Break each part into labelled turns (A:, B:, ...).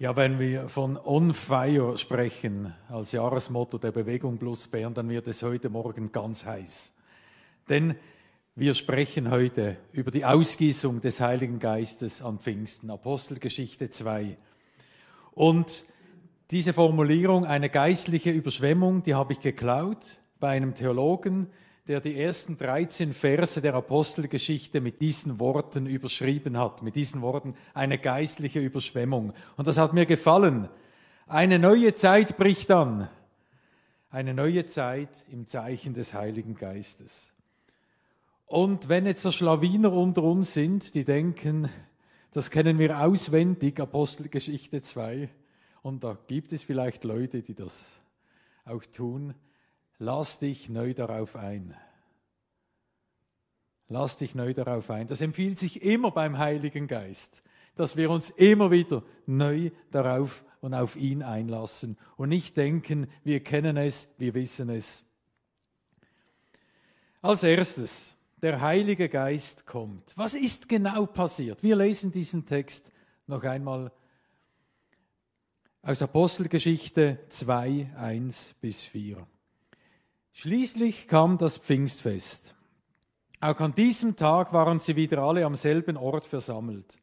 A: Ja, wenn wir von On Fire sprechen als Jahresmotto der Bewegung Plus Bern, dann wird es heute Morgen ganz heiß. Denn wir sprechen heute über die Ausgießung des Heiligen Geistes an Pfingsten, Apostelgeschichte 2. Und diese Formulierung, eine geistliche Überschwemmung, die habe ich geklaut bei einem Theologen, der die ersten 13 Verse der Apostelgeschichte mit diesen Worten überschrieben hat, mit diesen Worten eine geistliche Überschwemmung. Und das hat mir gefallen. Eine neue Zeit bricht an. Eine neue Zeit im Zeichen des Heiligen Geistes. Und wenn jetzt so Schlawiner unter uns sind, die denken, das kennen wir auswendig, Apostelgeschichte 2, und da gibt es vielleicht Leute, die das auch tun, Lass dich neu darauf ein. Lass dich neu darauf ein. Das empfiehlt sich immer beim Heiligen Geist, dass wir uns immer wieder neu darauf und auf ihn einlassen und nicht denken, wir kennen es, wir wissen es. Als erstes, der Heilige Geist kommt. Was ist genau passiert? Wir lesen diesen Text noch einmal aus Apostelgeschichte 2, 1 bis 4. Schließlich kam das Pfingstfest. Auch an diesem Tag waren sie wieder alle am selben Ort versammelt.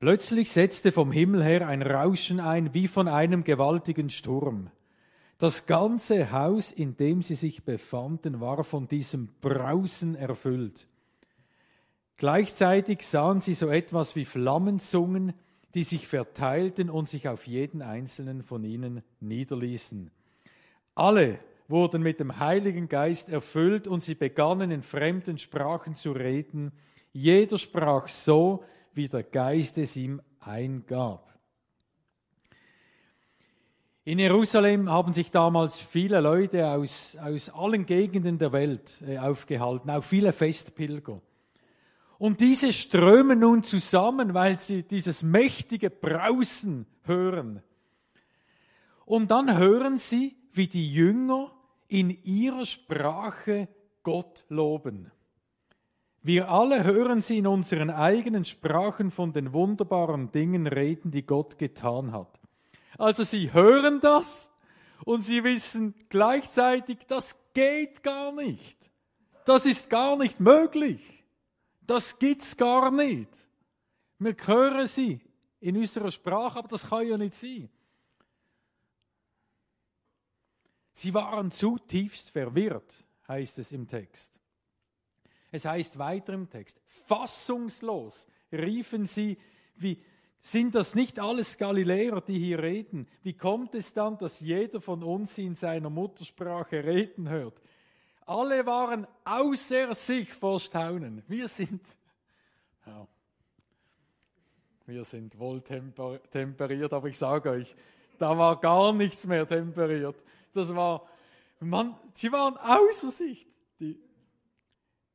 A: Plötzlich setzte vom Himmel her ein Rauschen ein wie von einem gewaltigen Sturm. Das ganze Haus, in dem sie sich befanden, war von diesem Brausen erfüllt. Gleichzeitig sahen sie so etwas wie Flammenzungen, die sich verteilten und sich auf jeden einzelnen von ihnen niederließen. Alle wurden mit dem Heiligen Geist erfüllt und sie begannen in fremden Sprachen zu reden. Jeder sprach so, wie der Geist es ihm eingab. In Jerusalem haben sich damals viele Leute aus, aus allen Gegenden der Welt äh, aufgehalten, auch viele Festpilger. Und diese strömen nun zusammen, weil sie dieses mächtige Brausen hören. Und dann hören sie, wie die Jünger in ihrer Sprache Gott loben. Wir alle hören sie in unseren eigenen Sprachen von den wunderbaren Dingen reden, die Gott getan hat. Also sie hören das und sie wissen gleichzeitig, das geht gar nicht. Das ist gar nicht möglich. Das gibt's gar nicht. Wir hören sie in unserer Sprache, aber das kann ja nicht sein. Sie waren zutiefst verwirrt, heißt es im Text. Es heißt weiter im Text, fassungslos riefen sie, wie sind das nicht alles Galiläer, die hier reden? Wie kommt es dann, dass jeder von uns sie in seiner Muttersprache reden hört? Alle waren außer sich vor Staunen. Wir sind, ja, wir sind wohl temperiert, aber ich sage euch, da war gar nichts mehr temperiert. Das war, man, sie waren außer sich. Die.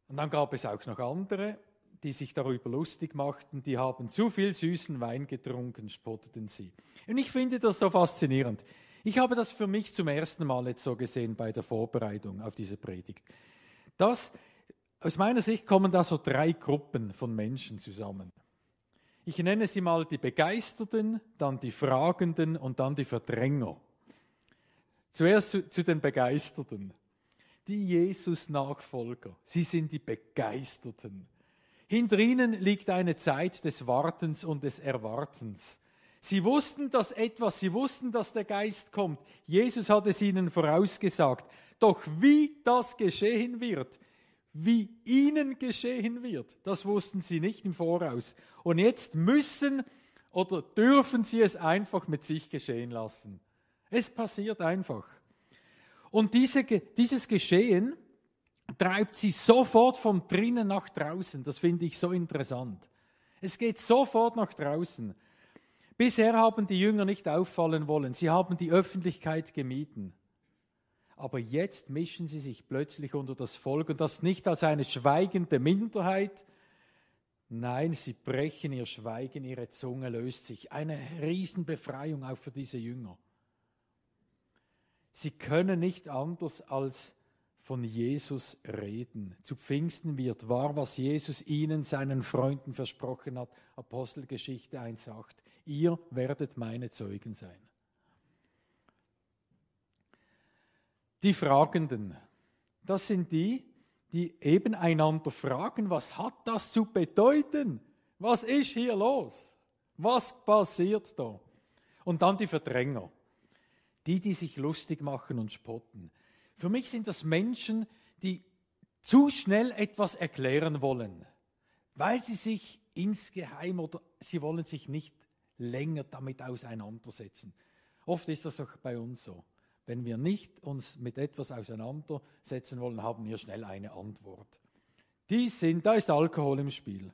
A: Und dann gab es auch noch andere, die sich darüber lustig machten, die haben zu viel süßen Wein getrunken, spotteten sie. Und ich finde das so faszinierend. Ich habe das für mich zum ersten Mal jetzt so gesehen bei der Vorbereitung auf diese Predigt. Das, aus meiner Sicht kommen da so drei Gruppen von Menschen zusammen. Ich nenne sie mal die Begeisterten, dann die Fragenden und dann die Verdränger. Zuerst zu, zu den Begeisterten. Die Jesus-Nachfolger. Sie sind die Begeisterten. Hinter ihnen liegt eine Zeit des Wartens und des Erwartens. Sie wussten, dass etwas, sie wussten, dass der Geist kommt. Jesus hat es ihnen vorausgesagt. Doch wie das geschehen wird, wie ihnen geschehen wird, das wussten sie nicht im Voraus. Und jetzt müssen oder dürfen sie es einfach mit sich geschehen lassen. Es passiert einfach. Und diese, dieses Geschehen treibt sie sofort von drinnen nach draußen. Das finde ich so interessant. Es geht sofort nach draußen. Bisher haben die Jünger nicht auffallen wollen. Sie haben die Öffentlichkeit gemieden. Aber jetzt mischen sie sich plötzlich unter das Volk und das nicht als eine schweigende Minderheit. Nein, sie brechen ihr Schweigen, ihre Zunge löst sich. Eine Riesenbefreiung auch für diese Jünger. Sie können nicht anders als von Jesus reden. Zu Pfingsten wird wahr, was Jesus ihnen, seinen Freunden versprochen hat. Apostelgeschichte 1.8. Ihr werdet meine Zeugen sein. Die Fragenden, das sind die, die eben einander fragen, was hat das zu bedeuten? Was ist hier los? Was passiert da? Und dann die Verdränger, die, die sich lustig machen und spotten. Für mich sind das Menschen, die zu schnell etwas erklären wollen, weil sie sich insgeheim oder sie wollen sich nicht länger damit auseinandersetzen. Oft ist das auch bei uns so. Wenn wir nicht uns mit etwas auseinandersetzen wollen, haben wir schnell eine Antwort. Die sind, da ist Alkohol im Spiel.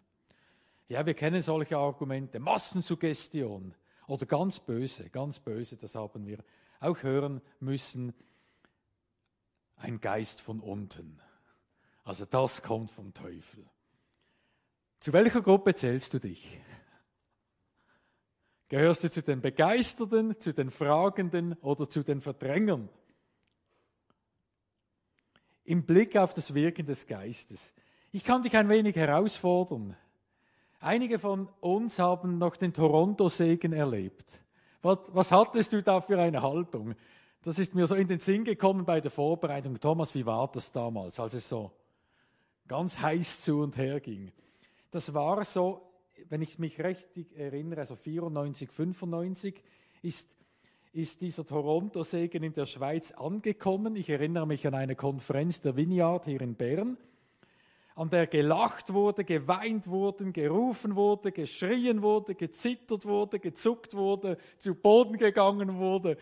A: Ja, wir kennen solche Argumente, Massensuggestion oder ganz böse, ganz böse, das haben wir auch hören müssen ein Geist von unten. Also das kommt vom Teufel. Zu welcher Gruppe zählst du dich? Gehörst du zu den Begeisterten, zu den Fragenden oder zu den Verdrängern? Im Blick auf das Wirken des Geistes. Ich kann dich ein wenig herausfordern. Einige von uns haben noch den Toronto-Segen erlebt. Was, was hattest du da für eine Haltung? Das ist mir so in den Sinn gekommen bei der Vorbereitung. Thomas, wie war das damals, als es so ganz heiß zu und her ging? Das war so, wenn ich mich richtig erinnere, also 94, 95 ist, ist dieser Toronto-Segen in der Schweiz angekommen. Ich erinnere mich an eine Konferenz der Vineyard hier in Bern, an der gelacht wurde, geweint wurde, gerufen wurde, geschrien wurde, gezittert wurde, gezuckt wurde, zu Boden gegangen wurde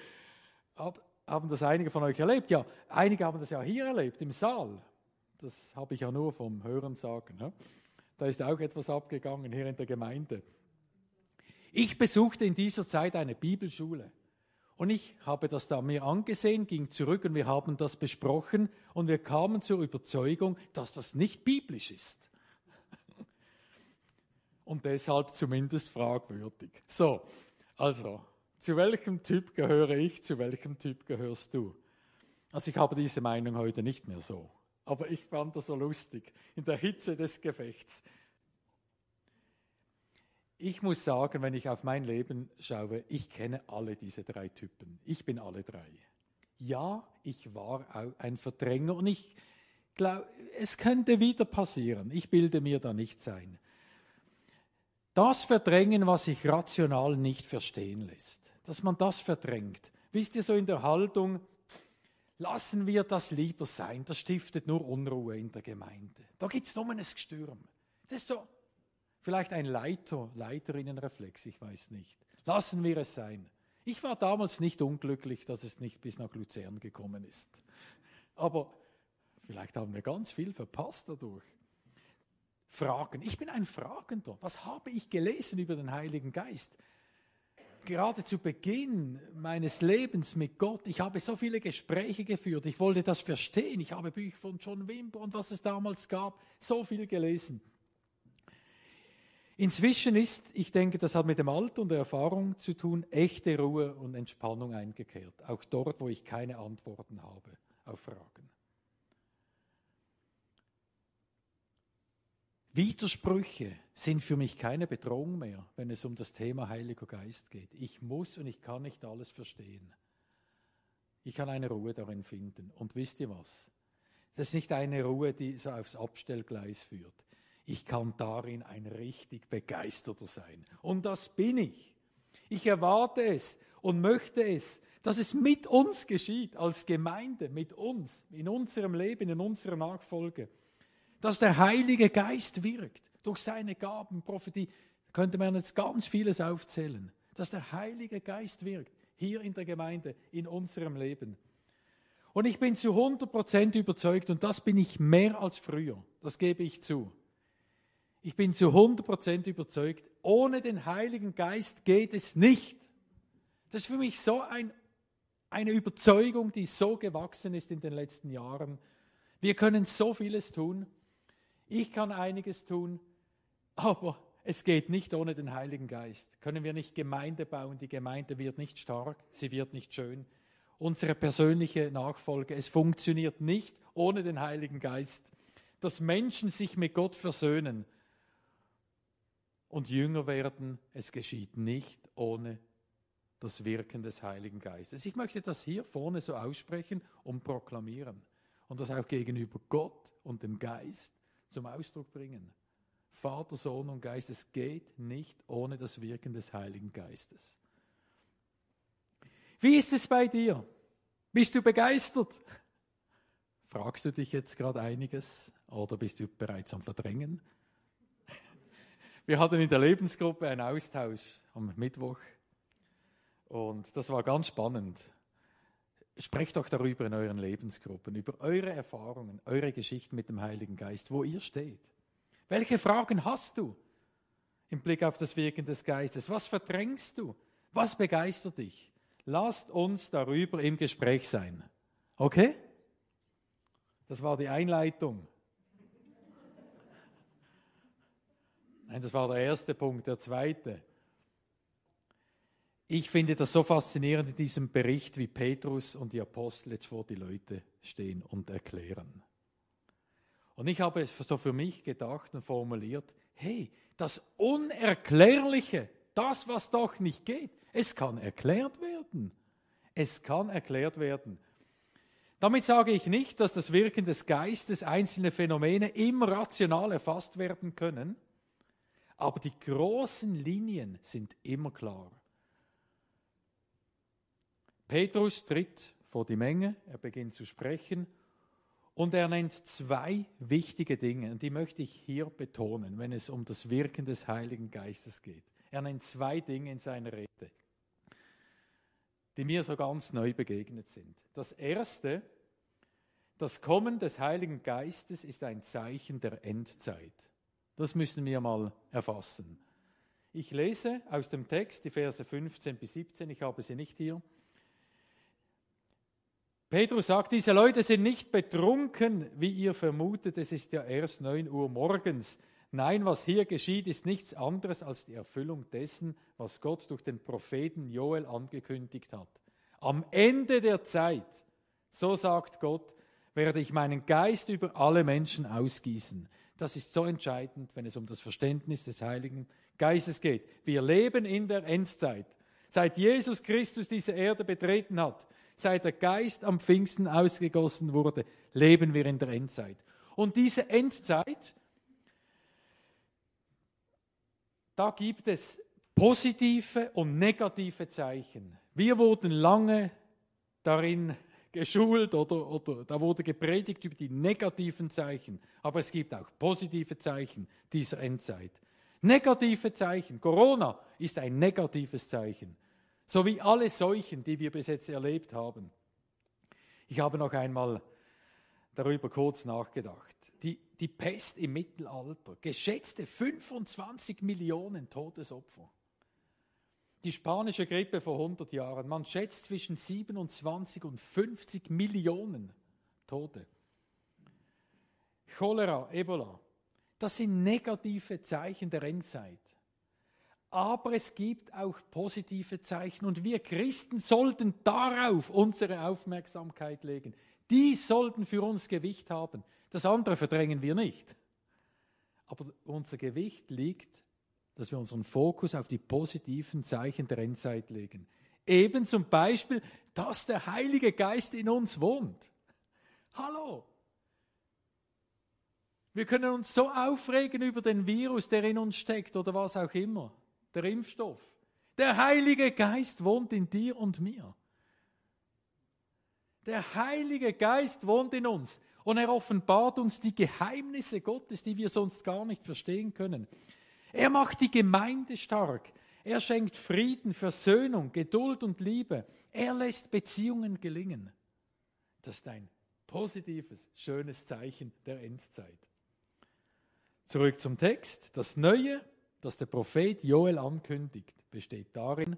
A: haben das einige von euch erlebt? Ja, einige haben das ja hier erlebt, im Saal. Das habe ich ja nur vom Hören sagen. Ne? Da ist auch etwas abgegangen hier in der Gemeinde. Ich besuchte in dieser Zeit eine Bibelschule. Und ich habe das da mir angesehen, ging zurück und wir haben das besprochen und wir kamen zur Überzeugung, dass das nicht biblisch ist. Und deshalb zumindest fragwürdig. So, also zu welchem Typ gehöre ich, zu welchem Typ gehörst du? Also ich habe diese Meinung heute nicht mehr so. Aber ich fand das so lustig in der Hitze des Gefechts. Ich muss sagen, wenn ich auf mein Leben schaue, ich kenne alle diese drei Typen. Ich bin alle drei. Ja, ich war auch ein Verdränger und ich glaube, es könnte wieder passieren. Ich bilde mir da nicht sein. Das verdrängen, was sich rational nicht verstehen lässt dass man das verdrängt. Wisst ihr, so in der Haltung, lassen wir das lieber sein, das stiftet nur Unruhe in der Gemeinde. Da gibt es nur ein Gestürm. Das ist so, vielleicht ein Leiter, Leiterinnenreflex, ich weiß nicht. Lassen wir es sein. Ich war damals nicht unglücklich, dass es nicht bis nach Luzern gekommen ist. Aber vielleicht haben wir ganz viel verpasst dadurch. Fragen. Ich bin ein Fragender. Was habe ich gelesen über den Heiligen Geist? gerade zu Beginn meines Lebens mit Gott, ich habe so viele Gespräche geführt, ich wollte das verstehen, ich habe Bücher von John Wimber und was es damals gab, so viel gelesen. Inzwischen ist, ich denke, das hat mit dem Alter und der Erfahrung zu tun, echte Ruhe und Entspannung eingekehrt, auch dort, wo ich keine Antworten habe auf Fragen. Widersprüche sind für mich keine Bedrohung mehr, wenn es um das Thema Heiliger Geist geht. Ich muss und ich kann nicht alles verstehen. Ich kann eine Ruhe darin finden. Und wisst ihr was? Das ist nicht eine Ruhe, die so aufs Abstellgleis führt. Ich kann darin ein richtig begeisterter sein. Und das bin ich. Ich erwarte es und möchte es, dass es mit uns geschieht, als Gemeinde, mit uns, in unserem Leben, in unserer Nachfolge dass der Heilige Geist wirkt durch seine Gaben, Prophetie, könnte man jetzt ganz vieles aufzählen, dass der Heilige Geist wirkt hier in der Gemeinde, in unserem Leben. Und ich bin zu 100% überzeugt, und das bin ich mehr als früher, das gebe ich zu. Ich bin zu 100% überzeugt, ohne den Heiligen Geist geht es nicht. Das ist für mich so ein, eine Überzeugung, die so gewachsen ist in den letzten Jahren. Wir können so vieles tun. Ich kann einiges tun, aber es geht nicht ohne den Heiligen Geist. Können wir nicht Gemeinde bauen? Die Gemeinde wird nicht stark, sie wird nicht schön. unsere persönliche Nachfolge. Es funktioniert nicht ohne den Heiligen Geist, dass Menschen sich mit Gott versöhnen und jünger werden. Es geschieht nicht ohne das Wirken des Heiligen Geistes. Ich möchte das hier vorne so aussprechen und proklamieren und das auch gegenüber Gott und dem Geist zum Ausdruck bringen. Vater, Sohn und Geist, es geht nicht ohne das Wirken des Heiligen Geistes. Wie ist es bei dir? Bist du begeistert? Fragst du dich jetzt gerade einiges oder bist du bereits am Verdrängen? Wir hatten in der Lebensgruppe einen Austausch am Mittwoch und das war ganz spannend. Sprecht doch darüber in euren Lebensgruppen, über eure Erfahrungen, eure Geschichten mit dem Heiligen Geist, wo ihr steht. Welche Fragen hast du im Blick auf das Wirken des Geistes? Was verdrängst du? Was begeistert dich? Lasst uns darüber im Gespräch sein. Okay? Das war die Einleitung. Nein, das war der erste Punkt. Der zweite. Ich finde das so faszinierend in diesem Bericht, wie Petrus und die Apostel jetzt vor die Leute stehen und erklären. Und ich habe so für mich gedacht und formuliert, hey, das Unerklärliche, das, was doch nicht geht, es kann erklärt werden. Es kann erklärt werden. Damit sage ich nicht, dass das Wirken des Geistes einzelne Phänomene immer rational erfasst werden können, aber die großen Linien sind immer klar. Petrus tritt vor die Menge, er beginnt zu sprechen und er nennt zwei wichtige Dinge, und die möchte ich hier betonen, wenn es um das Wirken des Heiligen Geistes geht. Er nennt zwei Dinge in seiner Rede, die mir so ganz neu begegnet sind. Das erste, das Kommen des Heiligen Geistes ist ein Zeichen der Endzeit. Das müssen wir mal erfassen. Ich lese aus dem Text die Verse 15 bis 17, ich habe sie nicht hier. Petrus sagt, diese Leute sind nicht betrunken, wie ihr vermutet, es ist ja erst 9 Uhr morgens. Nein, was hier geschieht, ist nichts anderes als die Erfüllung dessen, was Gott durch den Propheten Joel angekündigt hat. Am Ende der Zeit, so sagt Gott, werde ich meinen Geist über alle Menschen ausgießen. Das ist so entscheidend, wenn es um das Verständnis des Heiligen Geistes geht. Wir leben in der Endzeit. Seit Jesus Christus diese Erde betreten hat, seit der Geist am Pfingsten ausgegossen wurde, leben wir in der Endzeit. Und diese Endzeit, da gibt es positive und negative Zeichen. Wir wurden lange darin geschult oder, oder da wurde gepredigt über die negativen Zeichen. Aber es gibt auch positive Zeichen dieser Endzeit. Negative Zeichen. Corona ist ein negatives Zeichen. So wie alle Seuchen, die wir bis jetzt erlebt haben. Ich habe noch einmal darüber kurz nachgedacht. Die, die Pest im Mittelalter, geschätzte 25 Millionen Todesopfer. Die spanische Grippe vor 100 Jahren, man schätzt zwischen 27 und 50 Millionen Tote. Cholera, Ebola, das sind negative Zeichen der Endzeit. Aber es gibt auch positive Zeichen und wir Christen sollten darauf unsere Aufmerksamkeit legen. Die sollten für uns Gewicht haben. Das andere verdrängen wir nicht. Aber unser Gewicht liegt, dass wir unseren Fokus auf die positiven Zeichen der Endzeit legen. Eben zum Beispiel, dass der Heilige Geist in uns wohnt. Hallo. Wir können uns so aufregen über den Virus, der in uns steckt oder was auch immer der Impfstoff. Der Heilige Geist wohnt in dir und mir. Der Heilige Geist wohnt in uns und er offenbart uns die Geheimnisse Gottes, die wir sonst gar nicht verstehen können. Er macht die Gemeinde stark. Er schenkt Frieden, Versöhnung, Geduld und Liebe. Er lässt Beziehungen gelingen. Das ist ein positives, schönes Zeichen der Endzeit. Zurück zum Text. Das Neue das der Prophet Joel ankündigt, besteht darin,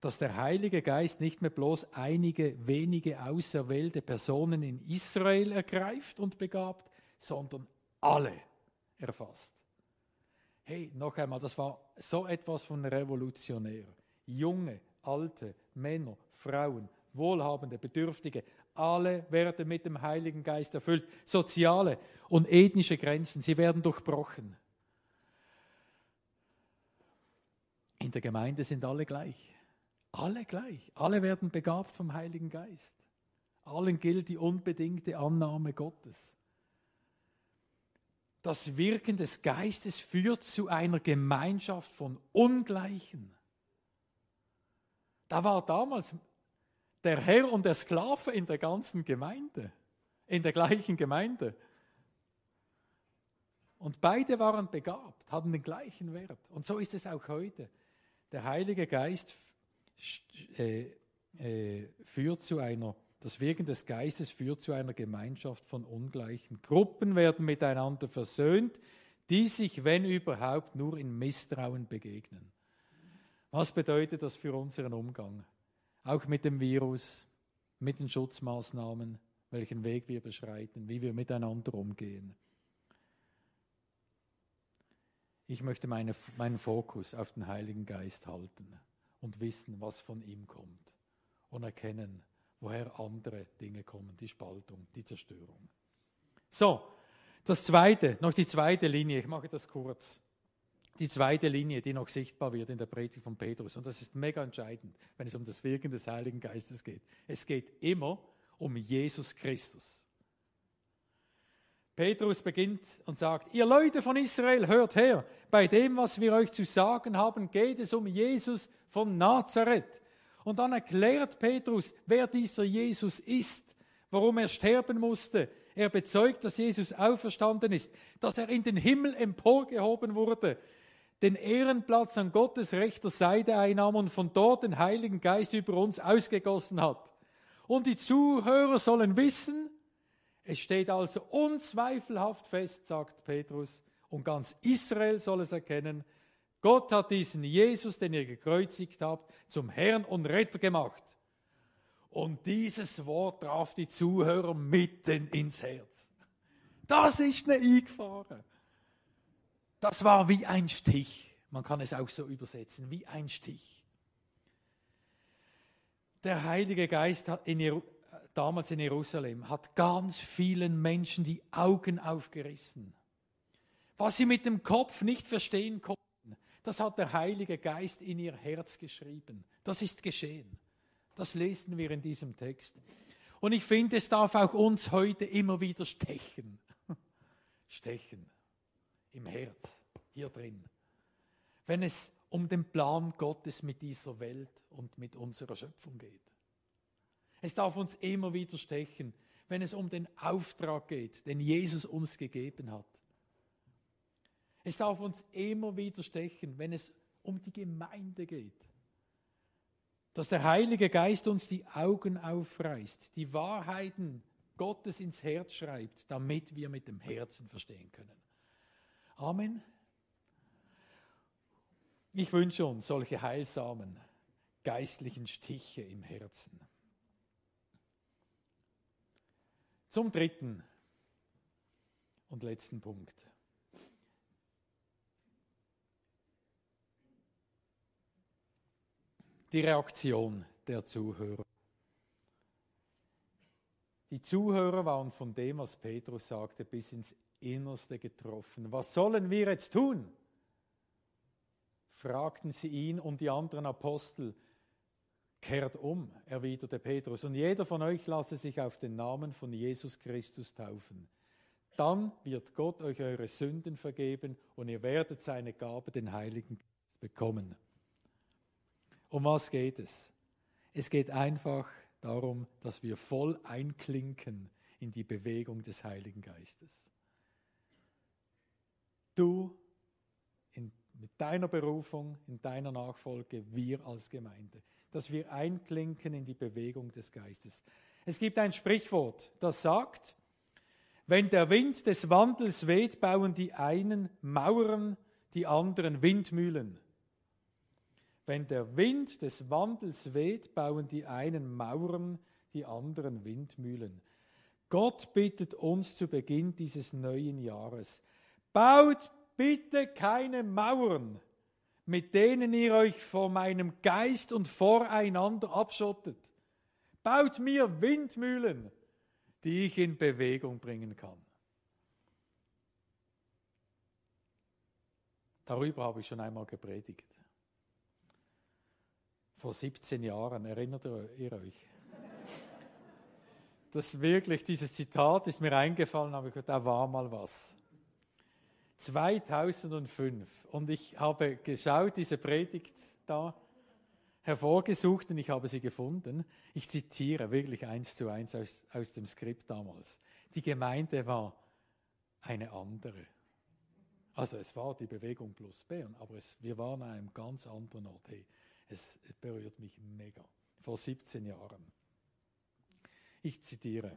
A: dass der Heilige Geist nicht mehr bloß einige wenige auserwählte Personen in Israel ergreift und begabt, sondern alle erfasst. Hey, noch einmal, das war so etwas von revolutionär. Junge, alte, Männer, Frauen, Wohlhabende, Bedürftige, alle werden mit dem Heiligen Geist erfüllt. Soziale und ethnische Grenzen, sie werden durchbrochen. In der Gemeinde sind alle gleich. Alle gleich. Alle werden begabt vom Heiligen Geist. Allen gilt die unbedingte Annahme Gottes. Das Wirken des Geistes führt zu einer Gemeinschaft von Ungleichen. Da war damals der Herr und der Sklave in der ganzen Gemeinde, in der gleichen Gemeinde. Und beide waren begabt, hatten den gleichen Wert. Und so ist es auch heute. Der Heilige Geist äh, äh, führt zu einer, das Wirken des Geistes führt zu einer Gemeinschaft von ungleichen. Gruppen werden miteinander versöhnt, die sich, wenn überhaupt, nur in Misstrauen begegnen. Was bedeutet das für unseren Umgang? Auch mit dem Virus, mit den Schutzmaßnahmen, welchen Weg wir beschreiten, wie wir miteinander umgehen. Ich möchte meine, meinen Fokus auf den Heiligen Geist halten und wissen, was von ihm kommt und erkennen, woher andere Dinge kommen, die Spaltung, die Zerstörung. So, das zweite, noch die zweite Linie, ich mache das kurz die zweite Linie, die noch sichtbar wird in der Predigt von Petrus. Und das ist mega entscheidend, wenn es um das Wirken des Heiligen Geistes geht. Es geht immer um Jesus Christus. Petrus beginnt und sagt, ihr Leute von Israel, hört her, bei dem, was wir euch zu sagen haben, geht es um Jesus von Nazareth. Und dann erklärt Petrus, wer dieser Jesus ist, warum er sterben musste. Er bezeugt, dass Jesus auferstanden ist, dass er in den Himmel emporgehoben wurde, den Ehrenplatz an Gottes rechter Seite einnahm und von dort den Heiligen Geist über uns ausgegossen hat. Und die Zuhörer sollen wissen, es steht also unzweifelhaft fest, sagt Petrus, und ganz Israel soll es erkennen, Gott hat diesen Jesus, den ihr gekreuzigt habt, zum Herrn und Retter gemacht. Und dieses Wort traf die Zuhörer mitten ins Herz. Das ist eine eingefahren. Das war wie ein Stich. Man kann es auch so übersetzen, wie ein Stich. Der Heilige Geist in damals in Jerusalem hat ganz vielen Menschen die Augen aufgerissen. Was sie mit dem Kopf nicht verstehen konnten, das hat der Heilige Geist in ihr Herz geschrieben. Das ist geschehen. Das lesen wir in diesem Text. Und ich finde, es darf auch uns heute immer wieder stechen. Stechen im Herz, hier drin. Wenn es um den Plan Gottes mit dieser Welt und mit unserer Schöpfung geht. Es darf uns immer wieder stechen, wenn es um den Auftrag geht, den Jesus uns gegeben hat. Es darf uns immer wieder stechen, wenn es um die Gemeinde geht. Dass der Heilige Geist uns die Augen aufreißt, die Wahrheiten Gottes ins Herz schreibt, damit wir mit dem Herzen verstehen können. Amen. Ich wünsche uns solche heilsamen geistlichen Stiche im Herzen. Zum dritten und letzten Punkt. Die Reaktion der Zuhörer. Die Zuhörer waren von dem, was Petrus sagte, bis ins Innerste getroffen. Was sollen wir jetzt tun? fragten sie ihn und die anderen Apostel. Kehrt um, erwiderte Petrus, und jeder von euch lasse sich auf den Namen von Jesus Christus taufen. Dann wird Gott euch eure Sünden vergeben und ihr werdet seine Gabe, den Heiligen Geist, bekommen. Um was geht es? Es geht einfach darum, dass wir voll einklinken in die Bewegung des Heiligen Geistes. Du in, mit deiner Berufung, in deiner Nachfolge, wir als Gemeinde, dass wir einklinken in die Bewegung des Geistes. Es gibt ein Sprichwort, das sagt, wenn der Wind des Wandels weht, bauen die einen Mauern, die anderen Windmühlen. Wenn der Wind des Wandels weht, bauen die einen Mauern, die anderen Windmühlen. Gott bittet uns zu Beginn dieses neuen Jahres, Baut bitte keine Mauern, mit denen ihr euch vor meinem Geist und voreinander abschottet. Baut mir Windmühlen, die ich in Bewegung bringen kann. Darüber habe ich schon einmal gepredigt. Vor 17 Jahren, erinnert ihr euch? Das wirklich, dieses Zitat ist mir eingefallen, aber da war mal was. 2005 und ich habe geschaut, diese Predigt da hervorgesucht und ich habe sie gefunden. Ich zitiere wirklich eins zu eins aus, aus dem Skript damals. Die Gemeinde war eine andere. Also es war die Bewegung plus Bern, aber es, wir waren an einem ganz anderen Ort. Hey, es, berührt mich mega. Vor 17 Jahren. Ich zitiere.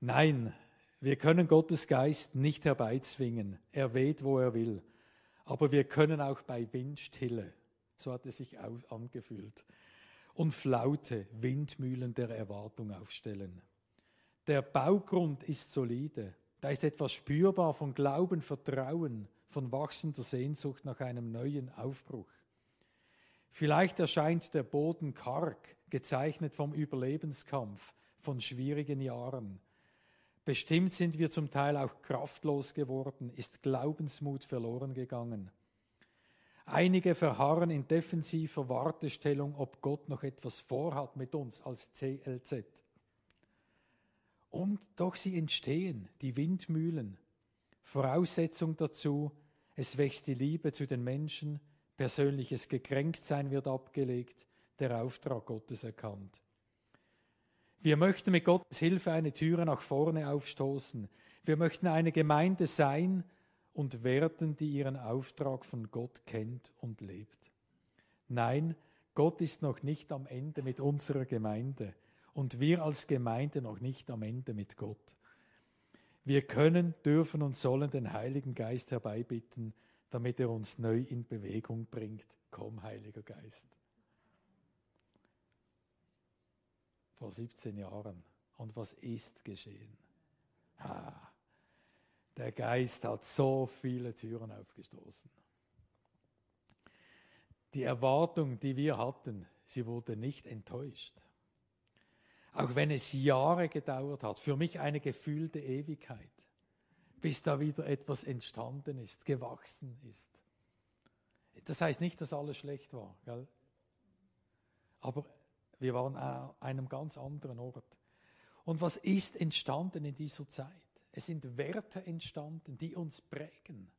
A: Nein, wir können Gottes Geist nicht herbeizwingen. Er weht, wo er will. Aber wir können auch bei Windstille, so hat es sich angefühlt, und Flaute Windmühlen der Erwartung aufstellen. Der Baugrund ist solide. Da ist etwas spürbar von Glauben, Vertrauen, von wachsender Sehnsucht nach einem neuen Aufbruch. Vielleicht erscheint der Boden karg, gezeichnet vom Überlebenskampf, von schwierigen Jahren. Bestimmt sind wir zum Teil auch kraftlos geworden, ist Glaubensmut verloren gegangen. Einige verharren in defensiver Wartestellung, ob Gott noch etwas vorhat mit uns als CLZ. Und doch sie entstehen, die Windmühlen. Voraussetzung dazu, es wächst die Liebe zu den Menschen, persönliches Gekränktsein wird abgelegt, der Auftrag Gottes erkannt. Wir möchten mit Gottes Hilfe eine Türe nach vorne aufstoßen. Wir möchten eine Gemeinde sein und werden, die ihren Auftrag von Gott kennt und lebt. Nein, Gott ist noch nicht am Ende mit unserer Gemeinde und wir als Gemeinde noch nicht am Ende mit Gott. Wir können, dürfen und sollen den Heiligen Geist herbeibitten, damit er uns neu in Bewegung bringt. Komm, Heiliger Geist. Vor 17 Jahren. Und was ist geschehen? Ah, der Geist hat so viele Türen aufgestoßen. Die Erwartung, die wir hatten, sie wurde nicht enttäuscht auch wenn es Jahre gedauert hat, für mich eine gefühlte Ewigkeit, bis da wieder etwas entstanden ist, gewachsen ist. Das heißt nicht, dass alles schlecht war, gell? aber wir waren an einem ganz anderen Ort. Und was ist entstanden in dieser Zeit? Es sind Werte entstanden, die uns prägen.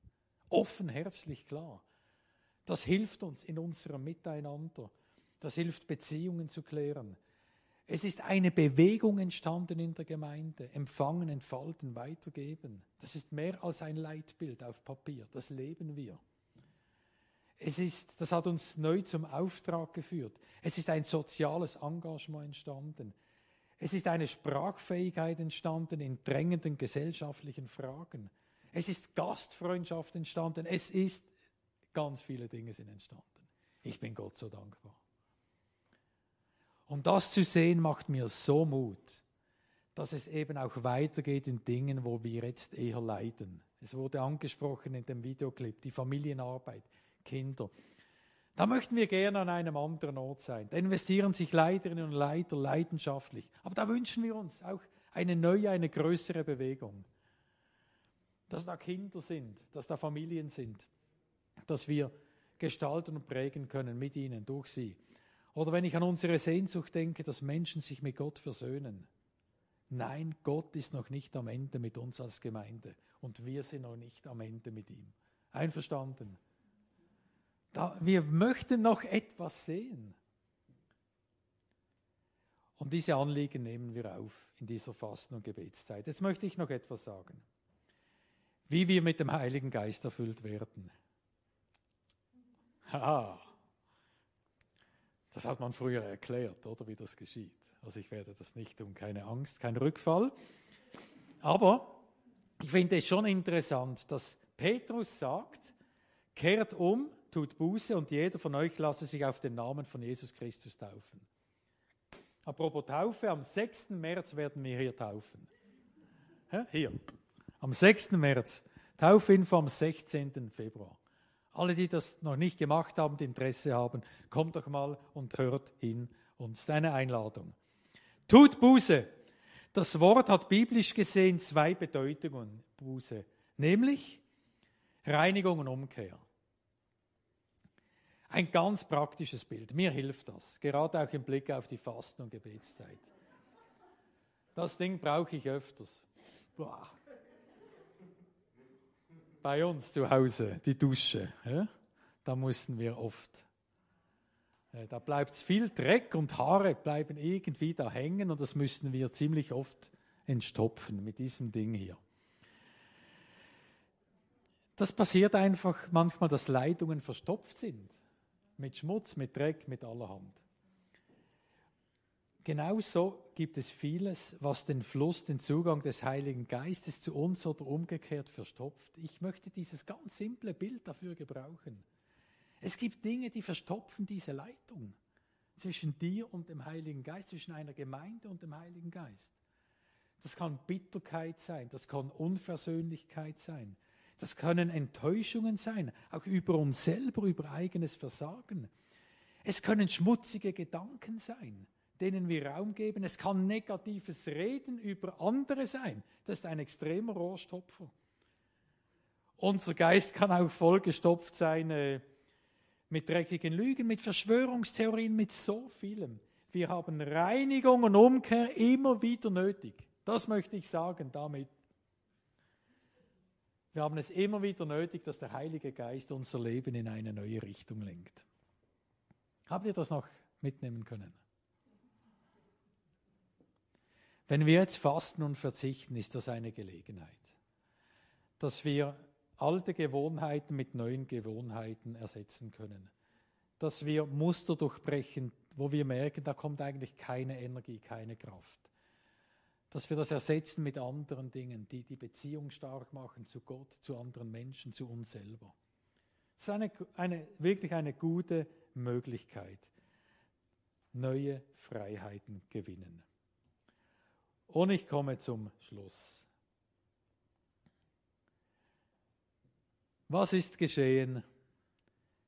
A: Offen, herzlich, klar. Das hilft uns in unserem Miteinander. Das hilft, Beziehungen zu klären. Es ist eine Bewegung entstanden in der Gemeinde. Empfangen, entfalten, weitergeben. Das ist mehr als ein Leitbild auf Papier. Das leben wir. Es ist, das hat uns neu zum Auftrag geführt. Es ist ein soziales Engagement entstanden. Es ist eine Sprachfähigkeit entstanden in drängenden gesellschaftlichen Fragen. Es ist Gastfreundschaft entstanden. Es ist, ganz viele Dinge sind entstanden. Ich bin Gott so dankbar. Und das zu sehen macht mir so Mut, dass es eben auch weitergeht in Dingen, wo wir jetzt eher leiden. Es wurde angesprochen in dem Videoclip, die Familienarbeit, Kinder. Da möchten wir gerne an einem anderen Ort sein. Da investieren sich Leiterinnen und Leiter leidenschaftlich. Aber da wünschen wir uns auch eine neue, eine größere Bewegung. Dass da Kinder sind, dass da Familien sind, dass wir gestalten und prägen können mit ihnen, durch sie. Oder wenn ich an unsere Sehnsucht denke, dass Menschen sich mit Gott versöhnen. Nein, Gott ist noch nicht am Ende mit uns als Gemeinde und wir sind noch nicht am Ende mit ihm. Einverstanden? Da, wir möchten noch etwas sehen. Und diese Anliegen nehmen wir auf in dieser Fasten- und Gebetszeit. Jetzt möchte ich noch etwas sagen. Wie wir mit dem Heiligen Geist erfüllt werden. Haha. Das hat man früher erklärt, oder wie das geschieht. Also ich werde das nicht tun, keine Angst, kein Rückfall. Aber ich finde es schon interessant, dass Petrus sagt, kehrt um, tut Buße und jeder von euch lasse sich auf den Namen von Jesus Christus taufen. Apropos Taufe, am 6. März werden wir hier taufen. Hier, am 6. März. Taufinfo am 16. Februar. Alle, die das noch nicht gemacht haben, die Interesse haben, kommt doch mal und hört hin. Und es ist eine Einladung. Tut Buße. Das Wort hat biblisch gesehen zwei Bedeutungen, Buße, nämlich Reinigung und Umkehr. Ein ganz praktisches Bild. Mir hilft das, gerade auch im Blick auf die Fasten- und Gebetszeit. Das Ding brauche ich öfters. Boah. Bei uns zu Hause, die Dusche. Ja? Da mussten wir oft. Äh, da bleibt viel Dreck und Haare bleiben irgendwie da hängen und das müssten wir ziemlich oft entstopfen mit diesem Ding hier. Das passiert einfach manchmal, dass Leitungen verstopft sind. Mit Schmutz, mit Dreck, mit allerhand. Genauso gibt es vieles, was den Fluss, den Zugang des Heiligen Geistes zu uns oder umgekehrt verstopft. Ich möchte dieses ganz simple Bild dafür gebrauchen. Es gibt Dinge, die verstopfen diese Leitung zwischen dir und dem Heiligen Geist, zwischen einer Gemeinde und dem Heiligen Geist. Das kann Bitterkeit sein, das kann Unversöhnlichkeit sein, das können Enttäuschungen sein, auch über uns selber, über eigenes Versagen. Es können schmutzige Gedanken sein, denen wir Raum geben. Es kann negatives Reden über andere sein. Das ist ein extremer Rohrstopfer. Unser Geist kann auch vollgestopft sein äh, mit dreckigen Lügen, mit Verschwörungstheorien, mit so vielem. Wir haben Reinigung und Umkehr immer wieder nötig. Das möchte ich sagen damit. Wir haben es immer wieder nötig, dass der Heilige Geist unser Leben in eine neue Richtung lenkt. Habt ihr das noch mitnehmen können? Wenn wir jetzt fasten und verzichten, ist das eine Gelegenheit, dass wir alte Gewohnheiten mit neuen Gewohnheiten ersetzen können. Dass wir Muster durchbrechen, wo wir merken, da kommt eigentlich keine Energie, keine Kraft dass wir das ersetzen mit anderen Dingen, die die Beziehung stark machen zu Gott, zu anderen Menschen, zu uns selber. Das ist eine, eine, wirklich eine gute Möglichkeit. Neue Freiheiten gewinnen. Und ich komme zum Schluss. Was ist geschehen?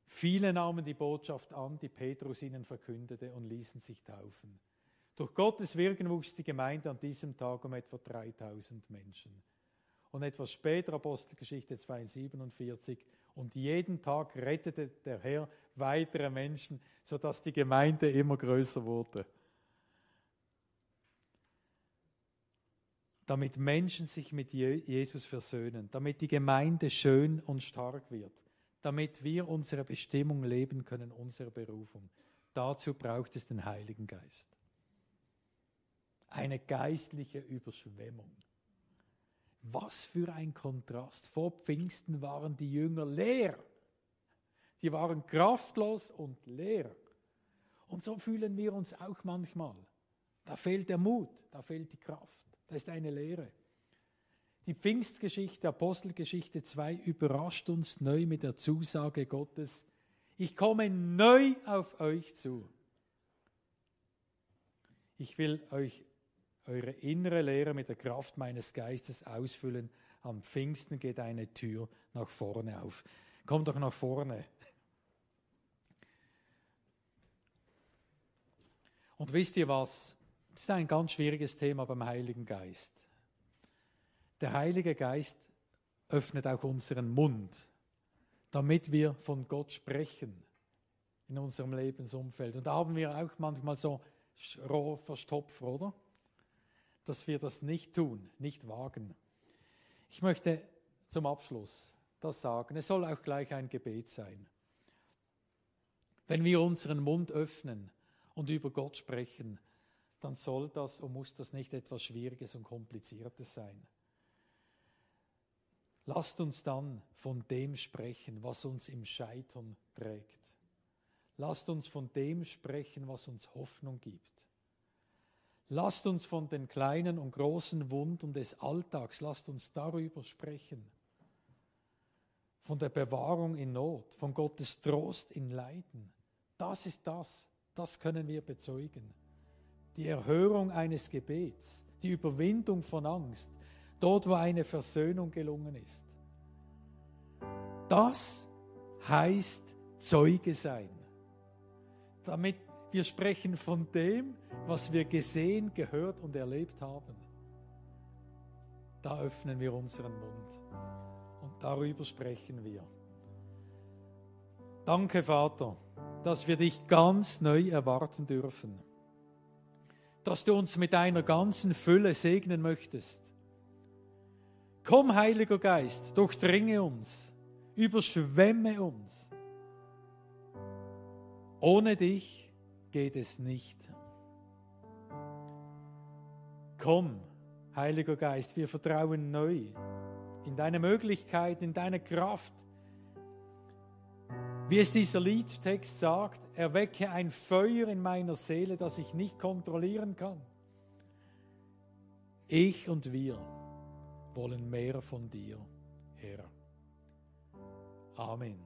A: Viele nahmen die Botschaft an, die Petrus ihnen verkündete, und ließen sich taufen. Durch Gottes Wirken wuchs die Gemeinde an diesem Tag um etwa 3000 Menschen. Und etwas später, Apostelgeschichte 247, und jeden Tag rettete der Herr weitere Menschen, sodass die Gemeinde immer größer wurde. Damit Menschen sich mit Jesus versöhnen, damit die Gemeinde schön und stark wird, damit wir unsere Bestimmung leben können, unsere Berufung. Dazu braucht es den Heiligen Geist eine geistliche Überschwemmung. Was für ein Kontrast. Vor Pfingsten waren die Jünger leer. Die waren kraftlos und leer. Und so fühlen wir uns auch manchmal. Da fehlt der Mut, da fehlt die Kraft, da ist eine Leere. Die Pfingstgeschichte, Apostelgeschichte 2 überrascht uns neu mit der Zusage Gottes, ich komme neu auf euch zu. Ich will euch eure innere Lehre mit der Kraft meines Geistes ausfüllen. Am Pfingsten geht eine Tür nach vorne auf. Kommt doch nach vorne. Und wisst ihr was? Das ist ein ganz schwieriges Thema beim Heiligen Geist. Der Heilige Geist öffnet auch unseren Mund, damit wir von Gott sprechen in unserem Lebensumfeld. Und da haben wir auch manchmal so Rohrverstopfer, oder? dass wir das nicht tun, nicht wagen. Ich möchte zum Abschluss das sagen. Es soll auch gleich ein Gebet sein. Wenn wir unseren Mund öffnen und über Gott sprechen, dann soll das und muss das nicht etwas Schwieriges und Kompliziertes sein. Lasst uns dann von dem sprechen, was uns im Scheitern trägt. Lasst uns von dem sprechen, was uns Hoffnung gibt. Lasst uns von den kleinen und großen Wunden des Alltags, lasst uns darüber sprechen. Von der Bewahrung in Not, von Gottes Trost in Leiden. Das ist das, das können wir bezeugen. Die Erhörung eines Gebets, die Überwindung von Angst, dort wo eine Versöhnung gelungen ist. Das heißt Zeuge sein. Damit wir sprechen von dem, was wir gesehen, gehört und erlebt haben. Da öffnen wir unseren Mund und darüber sprechen wir. Danke, Vater, dass wir dich ganz neu erwarten dürfen, dass du uns mit deiner ganzen Fülle segnen möchtest. Komm, Heiliger Geist, durchdringe uns, überschwemme uns. Ohne dich geht es nicht. Komm, Heiliger Geist, wir vertrauen neu in deine Möglichkeit, in deine Kraft. Wie es dieser Liedtext sagt, erwecke ein Feuer in meiner Seele, das ich nicht kontrollieren kann. Ich und wir wollen mehr von dir, Herr. Amen.